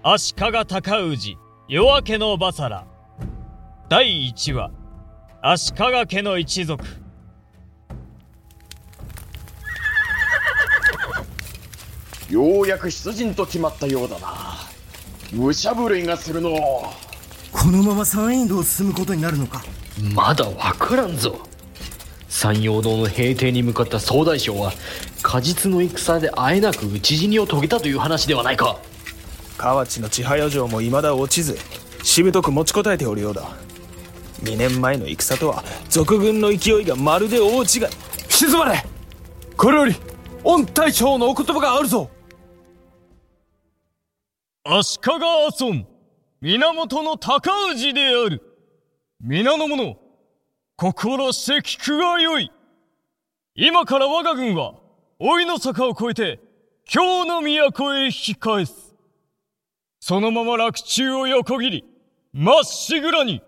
足利尊氏夜明けのバサラ。第1話。足利家の一族。ようやく出陣と決まったようだな。武者震いがするの。このまま山陰道を進むことになるのか。まだわからんぞ。山陽道の平定に向かった総大将は果実の戦であえなく討ち死にを遂げたという話ではないか河内の千早城も未だ落ちずしぶとく持ちこたえておるようだ。2年前の戦とは賊軍の勢いがまるで大違い。静まれ!これより御大将のお言葉があるぞ!足利阿尊源の高氏である。皆の者心して聞くがよい。今から我が軍は老いの坂を越えて京の都へ引き返す。そのまま洛中を横切りまっしぐらに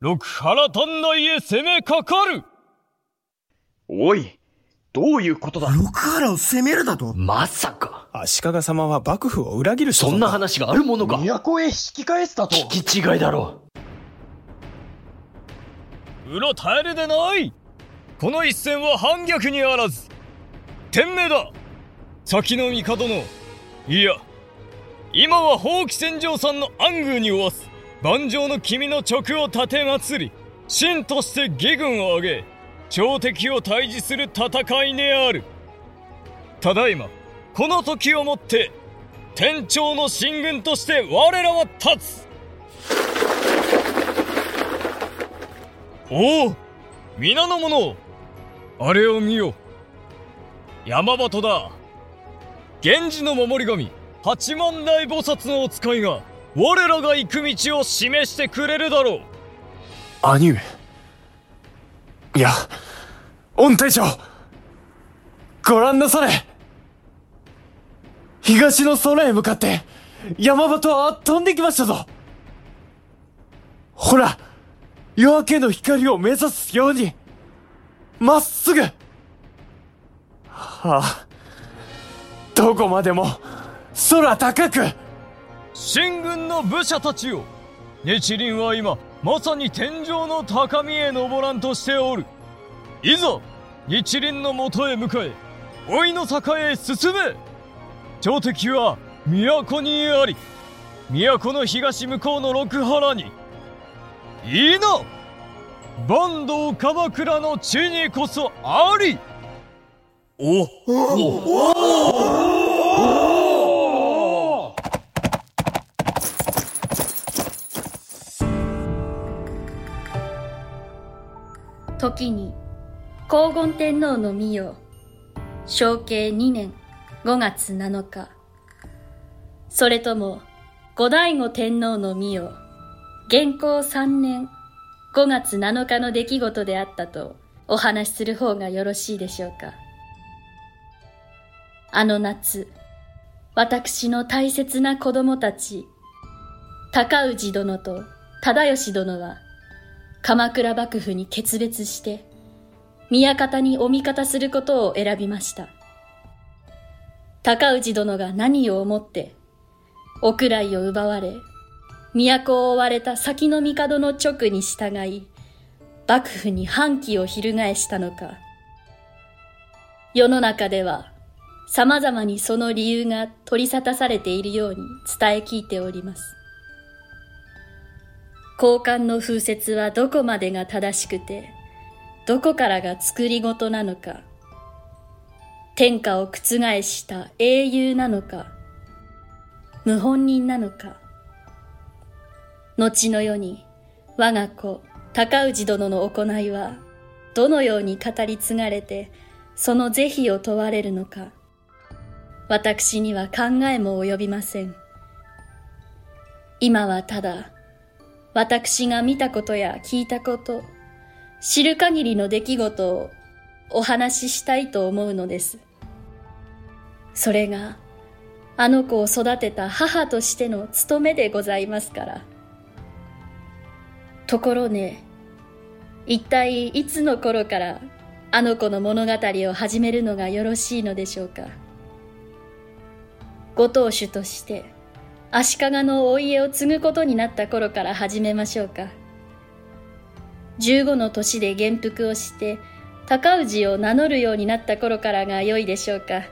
六原丹内へ攻めかかる。おいどういうことだ？六原を攻めるだと？まさか。足利様は幕府を裏切る所そんな話があるものか。都へ引き返すだと。聞き違いだろう。ろたえるでない。この一戦は反逆にあらず。天命だ。先の帝のいや今は法規戦場さんの暗宮におわす。万丈の君の直を立て祭り。真として義軍を挙げ朝敵を退治する戦いである。ただいまこの時をもって天朝の進軍として我らは立つ。おお皆の者あれを見よ。山端だ。源氏の守り神。八万大菩薩のお使いが我らが行く道を示してくれるだろう。兄上。いや御大将ご覧なされ。東の空へ向かって山端は飛んできましたぞ。ほら夜明けの光を目指すようにまっすぐ。はあどこまでも空高く。秦軍の武者たちよ。日輪は今まさに天井の高みへ登らんとしておる。いざ日輪のもとへ向かえ。老いの坂へ進め。朝敵は都にあり都の東向こうの六原に。いいな坂東鎌倉の地にこそあり。お時に黄金天皇の御代承継2年5月7日。それとも後醍醐天皇の御代元寇3年5月7日の出来事であったとお話しする方がよろしいでしょうか。あの夏私の大切な子供たち高氏殿と忠義殿は鎌倉幕府に決別して宮方にお味方することを選びました。高氏殿が何を思ってお位を奪われ都を追われた先の帝の直に従い幕府に反旗を翻したのか。世の中では様々にその理由が取り沙汰されているように伝え聞いております。交換の風説はどこまでが正しくて、どこからが作り事なのか、天下を覆した英雄なのか、謀反人なのか、後の世に我が子高氏殿の行いはどのように語り継がれてその是非を問われるのか、私には考えも及びません。今はただ私が見たことや聞いたこと、知る限りの出来事をお話ししたいと思うのです。それが、あの子を育てた母としての務めでございますから。ところね、一体いつの頃からあの子の物語を始めるのがよろしいのでしょうか。ご当主として、足利のお家を継ぐことになった頃から始めましょうか。15の年で元服をして、高氏を名乗るようになった頃からが良いでしょうか。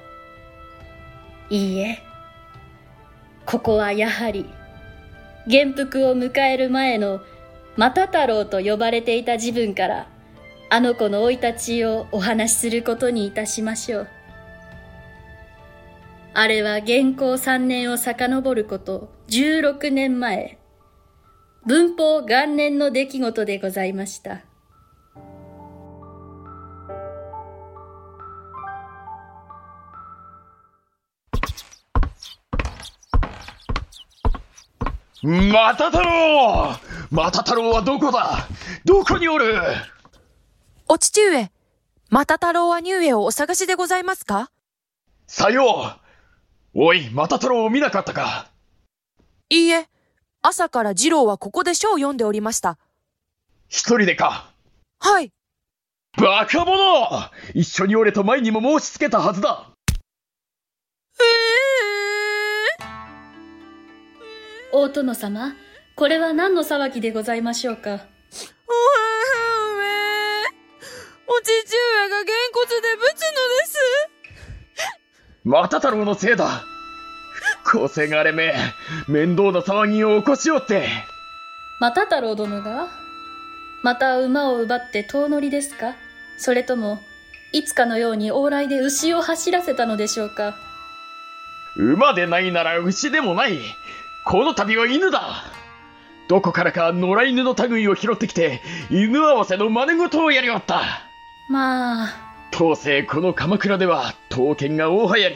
いいえ。ここはやはり、元服を迎える前の又太郎と呼ばれていた自分から、あの子の生い立ちをお話しすることにいたしましょう。あれは現行3年を遡ること16年前、文法元年の出来事でございました。また太郎また太郎はどこだ？どこにおる？お父上、また太郎は乳上をお探しでございますか？さようおい、また太郎を見なかったか。いいえ、朝から次郎はここで書を読んでおりました。一人でか。はい。バカ者！一緒におれと前にも申し付けたはずだ。えー、大殿様、これは何の騒ぎでございましょうか？お父上がげまた太郎のせいだ。こせがれめ、面倒な騒ぎを起こしよって。また太郎殿がまた馬を奪って遠乗りですか？それとも、いつかのように往来で牛を走らせたのでしょうか？馬でないなら牛でもない。この度は犬だ。どこからか野良犬の類を拾ってきて、犬合わせの真似事をやりおった。まあ。当世この鎌倉では刀剣が大流行り。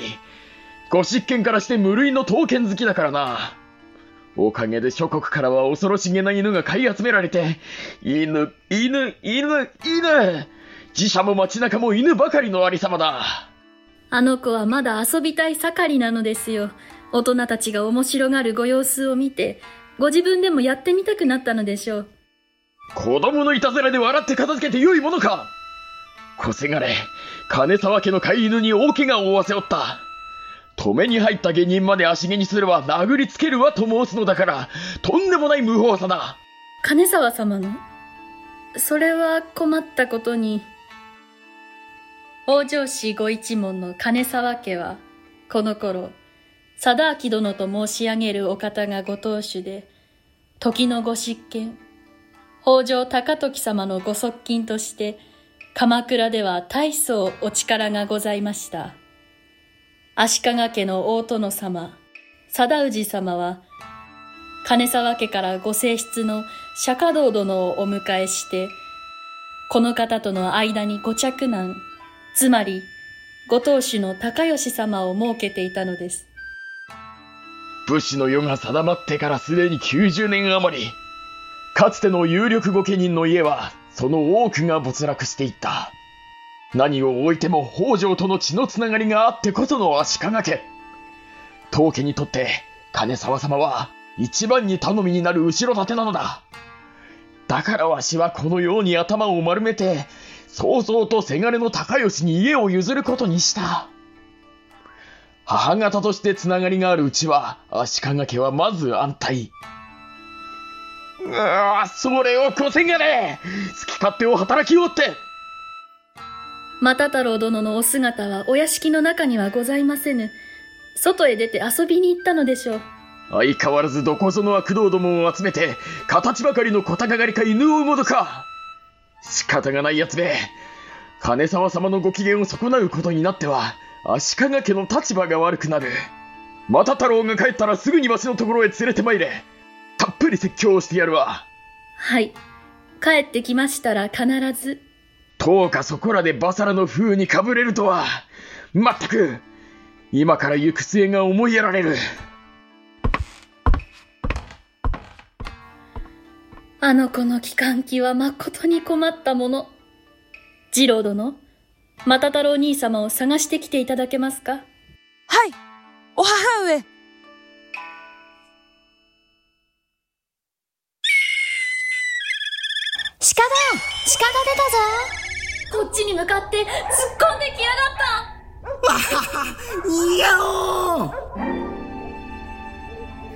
ご執権からして無類の刀剣好きだからな。おかげで諸国からは恐ろしげな犬が買い集められて、犬、犬、犬、犬自社も街中も犬ばかりのありさまだ。あの子はまだ遊びたい盛りなのですよ。大人たちが面白がるご様子を見て、ご自分でもやってみたくなったのでしょう。子供のいたずらで笑って片付けてよいものか小せがれ、金沢家の飼い犬に大怪我を負わせおった。止めに入った下人まで足毛にすれば殴りつけるわと申すのだから、とんでもない無法さだ。金沢様のそれは困ったことに。北条氏ご一門の金沢家は、この頃、貞明殿と申し上げるお方がご当主で、時のご執権、北条高時様のご側近として、鎌倉では大層お力がございました。足利家の大殿様、貞氏様は、金沢家からご正室の釈迦道殿をお迎えして、この方との間にご着難、つまり、ご当主の高吉様を設けていたのです。武士の世が定まってからすでに90年余り、かつての有力御家人の家はその多くが没落していった。何を置いても北条との血のつながりがあってこその足利家。当家にとって金沢様は一番に頼みになる後ろ盾なのだ。だからわしはこのように頭を丸めて、早々とせがれの高吉に家を譲ることにした。母方としてつながりがあるうちは、足利家はまず安泰。うわそれをこせがれ好き勝手を働きおって又太郎殿のお姿はお屋敷の中にはございませぬ。外へ出て遊びに行ったのでしょう。相変わらずどこぞの悪道どもを集めて、形ばかりの小高狩りか犬を産むのか。仕方がない奴め。金沢様のご機嫌を損なうことになっては、足利家の立場が悪くなる。又太郎が帰ったらすぐにわしのところへ連れて参れ。たっぷり説教をしてやるわ。はい。帰ってきましたら必ず。どうかそこらでバサラの風にかぶれるとは。まったく、今から行く末が思いやられる。あの子の帰還期は誠に困ったもの。次郎殿、又太郎兄様を探してきていただけますか？はい、お母上。こっちに向かって突っ込んできやがった。わはは、いやお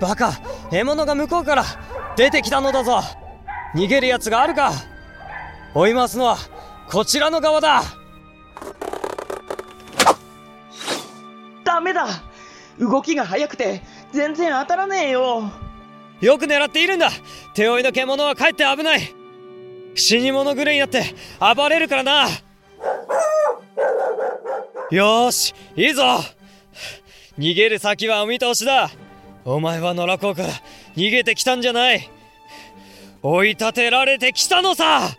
バカ獲物が向こうから出てきたのだぞ。逃げる奴があるか。追い回すのはこちらの側だ。ダメだ。動きが速くて全然当たらねえよ。よく狙っているんだ。手負いの獣はかえって危ない死に物狂いになって暴れるからな。よーしいいぞ。逃げる先はお見通しだ。お前は野良港から逃げてきたんじゃない。追い立てられてきたのさ。やった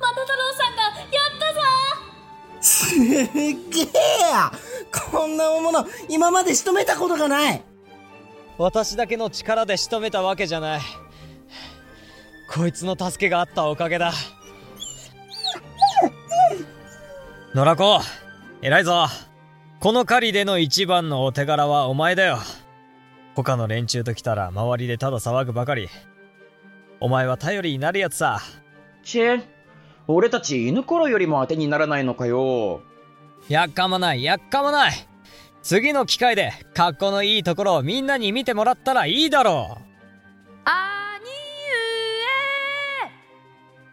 マタ太郎さんがやったぞ。すっげえこんな大物今まで仕留めたことがない私だけの力で仕留めたわけじゃない。こいつの助けがあったおかげだ。野良子偉いぞ。この狩りでの一番のお手柄はお前だよ。他の連中と来たら周りでただ騒ぐばかり。お前は頼りになるやつさ。チェ俺たち犬頃よりも当てにならないのかよ。やっかまないやっかまない次の機会で格好のいいところをみんなに見てもらったらいいだろうあ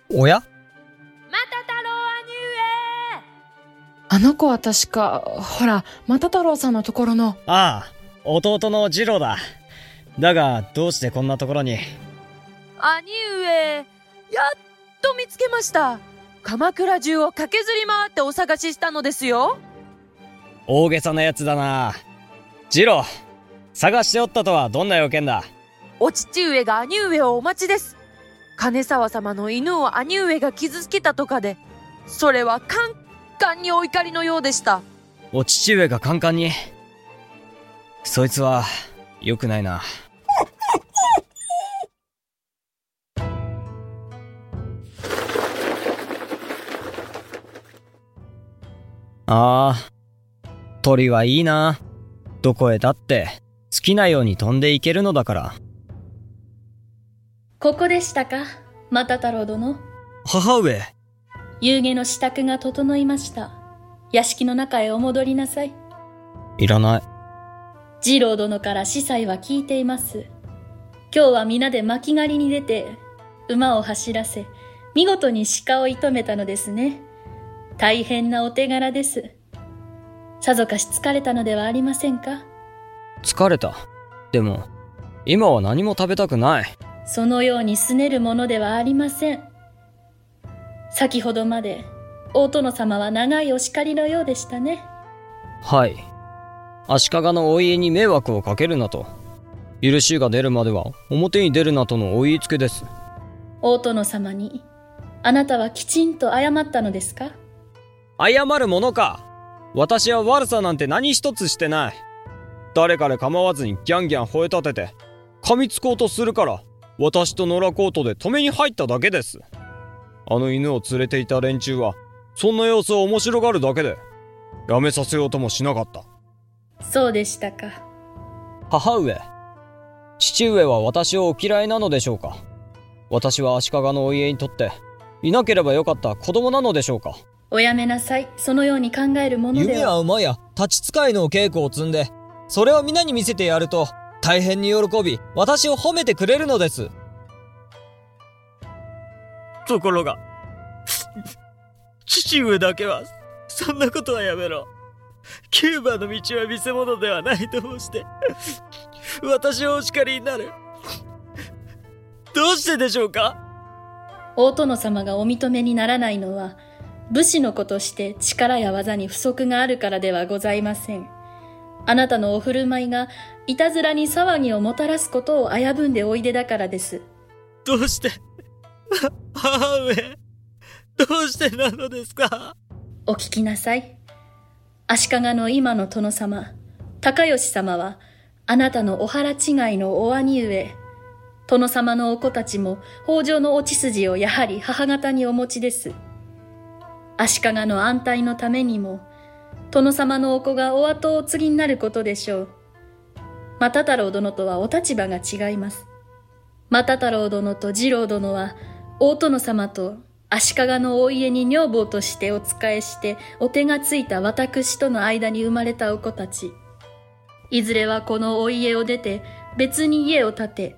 にうえおや？また太郎兄上あの子は確か、ほら、また太郎さんのところの。ああ、弟の次郎だ。だが、どうしてこんなところに？兄上、やっと見つけました。鎌倉中を駆けずり回ってお探ししたのですよ。大げさなやつだな。次郎、探しておったとはどんな要件だ？お父上が兄上をお待ちです。金沢様の犬を兄上が傷つけたとかで、それはカンカンにお怒りのようでした。お父上がカンカンに？そいつは、良くないな。ああ、鳥はいいな。どこへだって、好きなように飛んでいけるのだから。ここでしたかまた太郎殿。母上。夕げの支度が整いました。屋敷の中へお戻りなさい。いらない。次郎殿から司祭は聞いています。今日は皆で巻き狩りに出て、馬を走らせ、見事に鹿を射止めたのですね。大変なお手柄です。さぞかし疲れたのではありませんか？疲れた。でも、今は何も食べたくない。そのように拗ねるものではありません。先ほどまで、大殿様は長いお叱りのようでしたね。はい。足利のお家に迷惑をかけるなと。許しが出るまでは表に出るなとのお言いつけです。大殿様に、あなたはきちんと謝ったのですか？謝るものか私は悪さなんて何一つしてない。誰彼構わずにギャンギャン吠え立てて、噛みつこうとするから、私と野良コートで止めに入っただけです。あの犬を連れていた連中は、そんな様子を面白がるだけで、やめさせようともしなかった。そうでしたか。母上。父上は私をお嫌いなのでしょうか私は足利のお家にとって、いなければよかった子供なのでしょうかおやめなさい。そのように考えるもので弓は。や馬や立ち使いの稽古を積んで、それを皆に見せてやると、大変に喜び、私を褒めてくれるのです。ところが、父上だけは、そんなことはやめろ。キューバの道は見せ物ではないと申して、私をお叱りになる。どうしてでしょうか？大殿様がお認めにならないのは、武士の子として力や技に不足があるからではございません。あなたのお振る舞いが、いたずらに騒ぎをもたらすことを危ぶんでおいでだからです。どうして、母上、どうしてなのですか？お聞きなさい。足利の今の殿様、高吉様は、あなたのお腹違いのお兄上、殿様のお子たちも北条の落ち筋をやはり母方にお持ちです。足利の安泰のためにも、殿様のお子がお後を継ぎになることでしょう。又太郎殿とはお立場が違います。又太郎殿と次郎殿は、大殿様と足利のお家に女房としてお仕えしてお手がついた私との間に生まれたお子たち。いずれはこのお家を出て別に家を建て、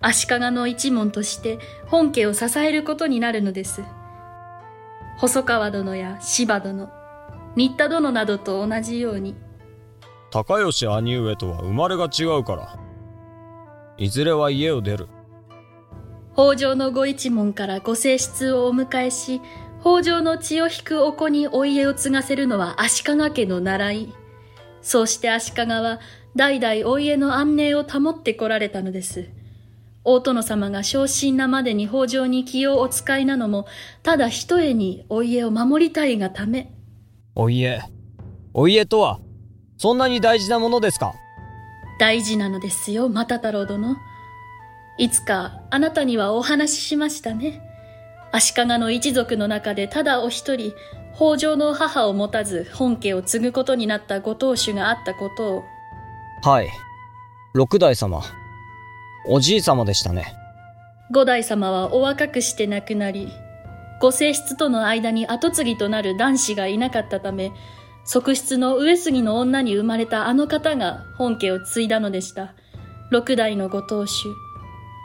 足利の一門として本家を支えることになるのです。細川殿や柴殿、新田殿などと同じように。高吉兄上とは生まれが違うから。いずれは家を出る。北条のご一門からご正室をお迎えし、北条の血を引くお子にお家を継がせるのは足利家の習い。そうして足利は代々お家の安寧を保ってこられたのです。大殿様が昇進なまでに北条に気をお使いなのも、ただ一重にお家を守りたいがため。お家。お家とは、そんなに大事なものですか？大事なのですよ、又太郎殿。いつかあなたにはお話ししましたね。足利の一族の中でただお一人、北条の母を持たず本家を継ぐことになったご当主があったことを。はい。六代様。おじい様でしたね。五代様はお若くして亡くなり、ご正室との間に後継ぎとなる男子がいなかったため、側室の上杉の女に生まれたあの方が本家を継いだのでした。六代のご当主。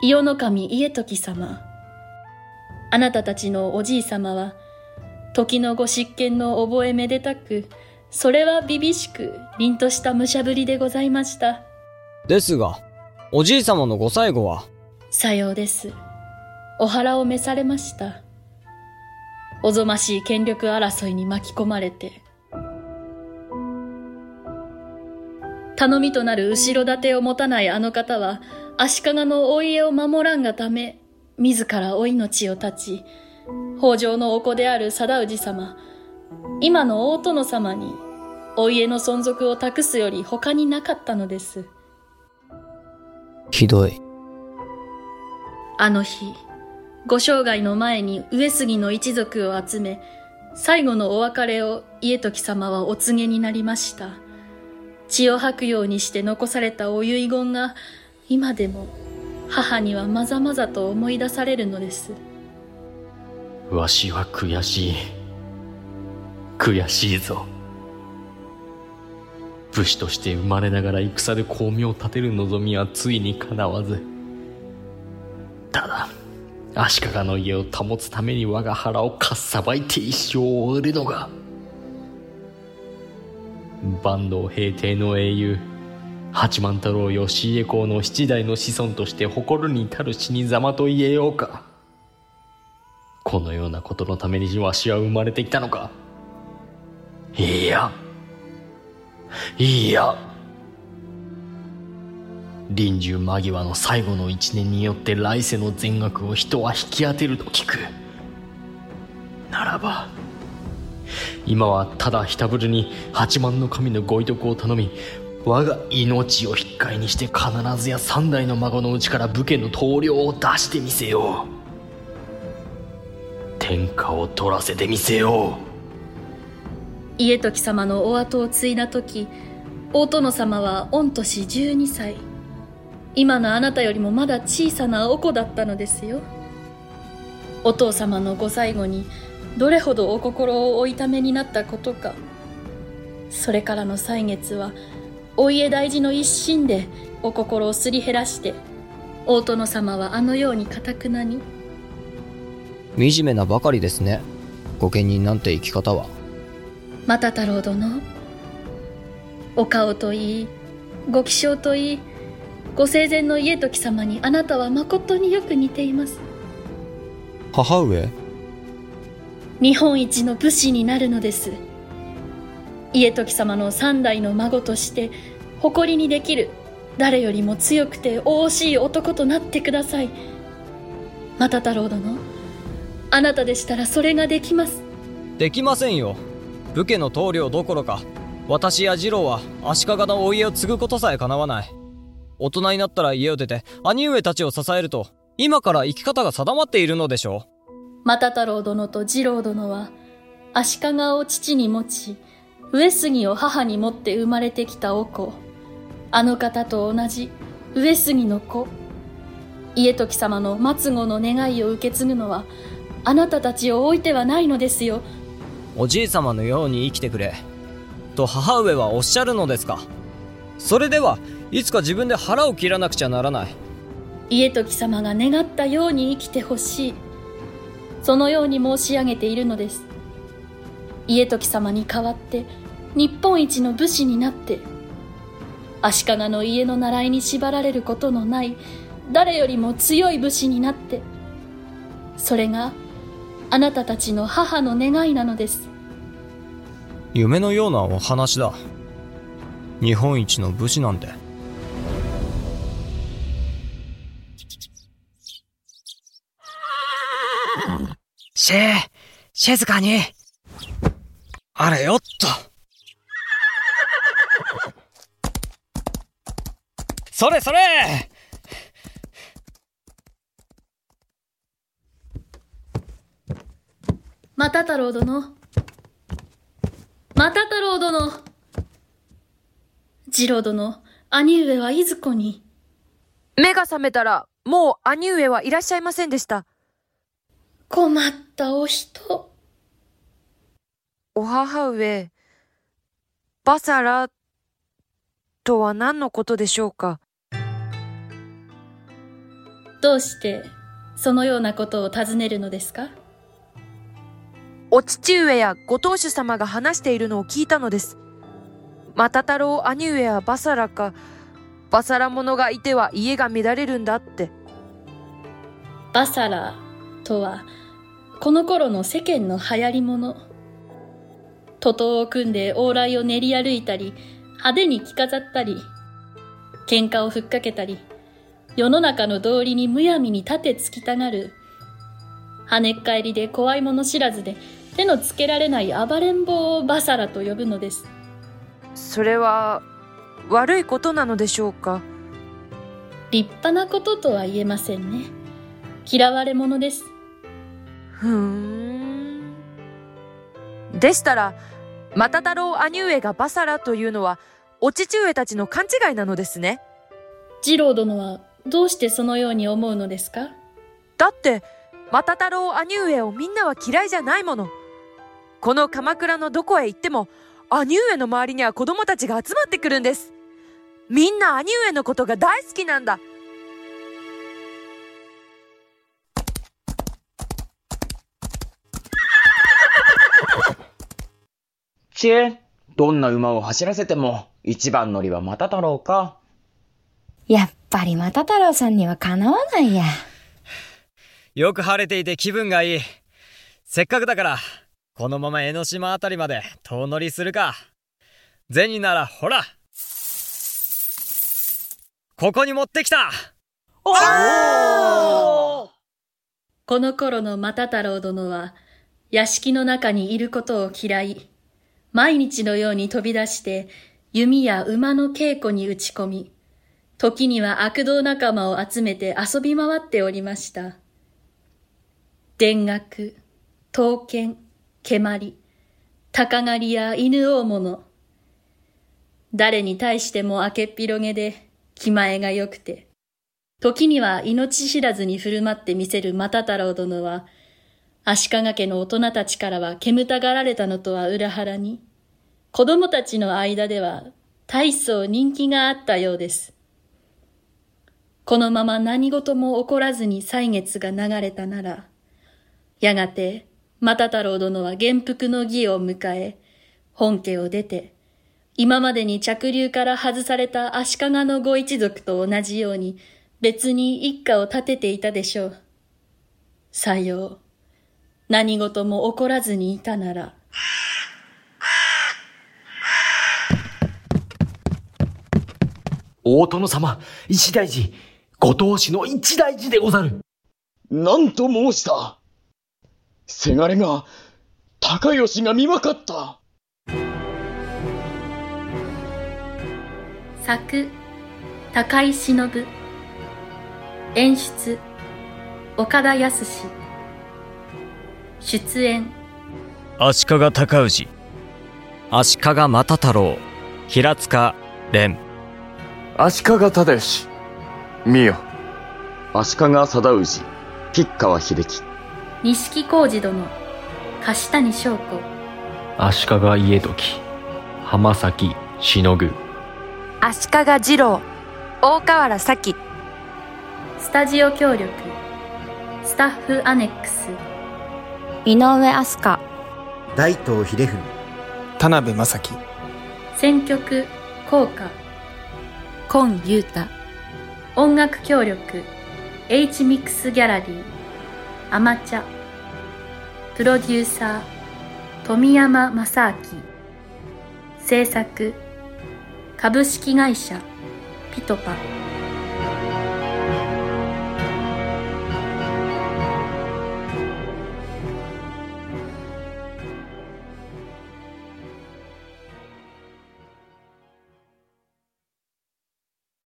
伊予の神家時様。あなたたちのおじい様は、時のご執権の覚えめでたく、それはびびしく、凛とした武者ぶりでございました。ですが、おじい様のご最後は？さようです。お腹を召されました。おぞましい権力争いに巻き込まれて。頼みとなる後ろ盾を持たないあの方は、足利のお家を守らんがため、自らお命を絶ち、北条のお子である貞氏様、今の大殿様に、お家の存続を託すより他になかったのです。ひどい。あの日、ご生涯の前に上杉の一族を集め、最後のお別れを家時様はお告げになりました。血を吐くようにして残されたお遺言が今でも母にはまざまざと思い出されるのですわしは悔しい悔しいぞ武士として生まれながら戦で功名を立てる望みはついにかなわず。ただ足利の家を保つために我が腹をかっさばいて一生を終えるのが坂東平定の英雄八幡太郎義家公の七代の子孫として誇るに足る死にざまと言えようか。このようなことのためにわしは生まれてきたのか。いやいや。臨終間際の最後の一年によって来世の全額を人は引き当てると聞く。ならば今はただひたぶるに八幡の神のご遺徳を頼み我が命を引き換えにして必ずや三代の孫のうちから武家の棟梁を出してみせよう。天下を取らせてみせよう。家時様のお後を継いだ時大殿様は御年12歳。今のあなたよりもまだ小さなお子だったのですよ。お父様のご最後にどれほどお心をお痛めになったことか。それからの歳月はお家大事の一心でお心をすり減らして大殿様はあのようにかたくなに惨めなばかりですね。御家人なんて生き方は。又太郎殿。お顔といいご気性といいご生前の家時様にあなたはまことによく似ています。母上？日本一の武士になるのです。家時様の三代の孫として誇りにできる誰よりも強くて惜しい男となってください。又太郎殿あなたでしたらそれができます。できませんよ武家の棟梁どころか私や次郎は足利のお家を継ぐことさえ叶わない大人になったら家を出て兄上たちを支えると今から生き方が定まっているのでしょう又太郎殿と次郎殿は足利を父に持ち上杉を母に持って生まれてきたお子。あの方と同じ上杉の子。家時様の末後の願いを受け継ぐのは、あなたたちを置いてはないのですよおじい様のように生きてくれ。と母上はおっしゃるのですか。それではいつか自分で腹を切らなくちゃならない。家時様が願ったように生きてほしい。そのように申し上げているのです。家時様に代わって日本一の武士になって足利の家の習いに縛られることのない誰よりも強い武士になってそれがあなたたちの母の願いなのです。夢のようなお話だ。日本一の武士なんて。シェ静かに。あれよっと。それそれまた太郎殿。また太郎殿。次郎殿兄上はいずこに。目が覚めたら、もう兄上はいらっしゃいませんでした。困ったお人。お母上、バサラ、とは何のことでしょうか？どうしてそのようなことを尋ねるのですか？お父上やご当主様が話しているのを聞いたのです。また太郎兄上はバサラか、バサラ者がいては家が乱れるんだって。バサラとはこの頃の世間の流行り物徒党を組んで往来を練り歩いたり派手に着飾ったり喧嘩をふっかけたり世の中の道理にむやみに立てつきたがる跳ねっ返りで怖いもの知らずで手のつけられない暴れん坊をバサラと呼ぶのですそれは、悪いことなのでしょうか？立派なこととは言えませんね嫌われ者ですふーん。でしたら、また太郎兄上がバサラというのは、お父上たちの勘違いなのですね。次郎殿はどうしてそのように思うのですか？だって、また太郎兄上をみんなは嫌いじゃないもの。この鎌倉のどこへ行っても、兄上の周りには子供たちが集まってくるんです。みんな兄上のことが大好きなんだ。ちえ、どんな馬を走らせても、一番乗りはまた太郎か？やっぱりまた太郎さんにはかなわないや。よく晴れていて気分がいいせっかくだからこのまま江ノ島あたりまで遠乗りするか。銭ならほら。ここに持ってきた。おおこの頃の又太郎殿は屋敷の中にいることを嫌い、毎日のように飛び出して弓や馬の稽古に打ち込み、時には悪道仲間を集めて遊び回っておりました。田楽、刀剣、蹴鞠、鷹狩りや犬大物。誰に対しても明けっぴろげで気前が良くて、時には命知らずに振る舞ってみせる又太郎殿は、足利家の大人たちからは煙たがられたのとは裏腹に、子供たちの間では大層人気があったようです。このまま何事も起こらずに歳月が流れたなら、やがて、又太郎殿は元服の儀を迎え、本家を出て、今までに着流から外された足利のご一族と同じように、別に一家を立てていたでしょう。さよう。何事も起こらずにいたなら。大殿様、一大事、ご当主の一大事でござる。なんと申したせがれが、高吉が見まかった。作、高井忍。演出、岡田康。出演、足利尊氏足利又太郎平塚蓮足利忠義。見よ。足利貞氏、吉川秀樹。錦浩二殿樫谷翔子。足利家時浜崎しのぐ。足利二郎大河原咲スタジオ協力スタッフアネックス。井上飛鳥大東秀文。田辺正樹。選曲効果今雄太。音楽協力 H ミックスギャラリーアマチャ。プロデューサー富山正明。制作株式会社ピトパ。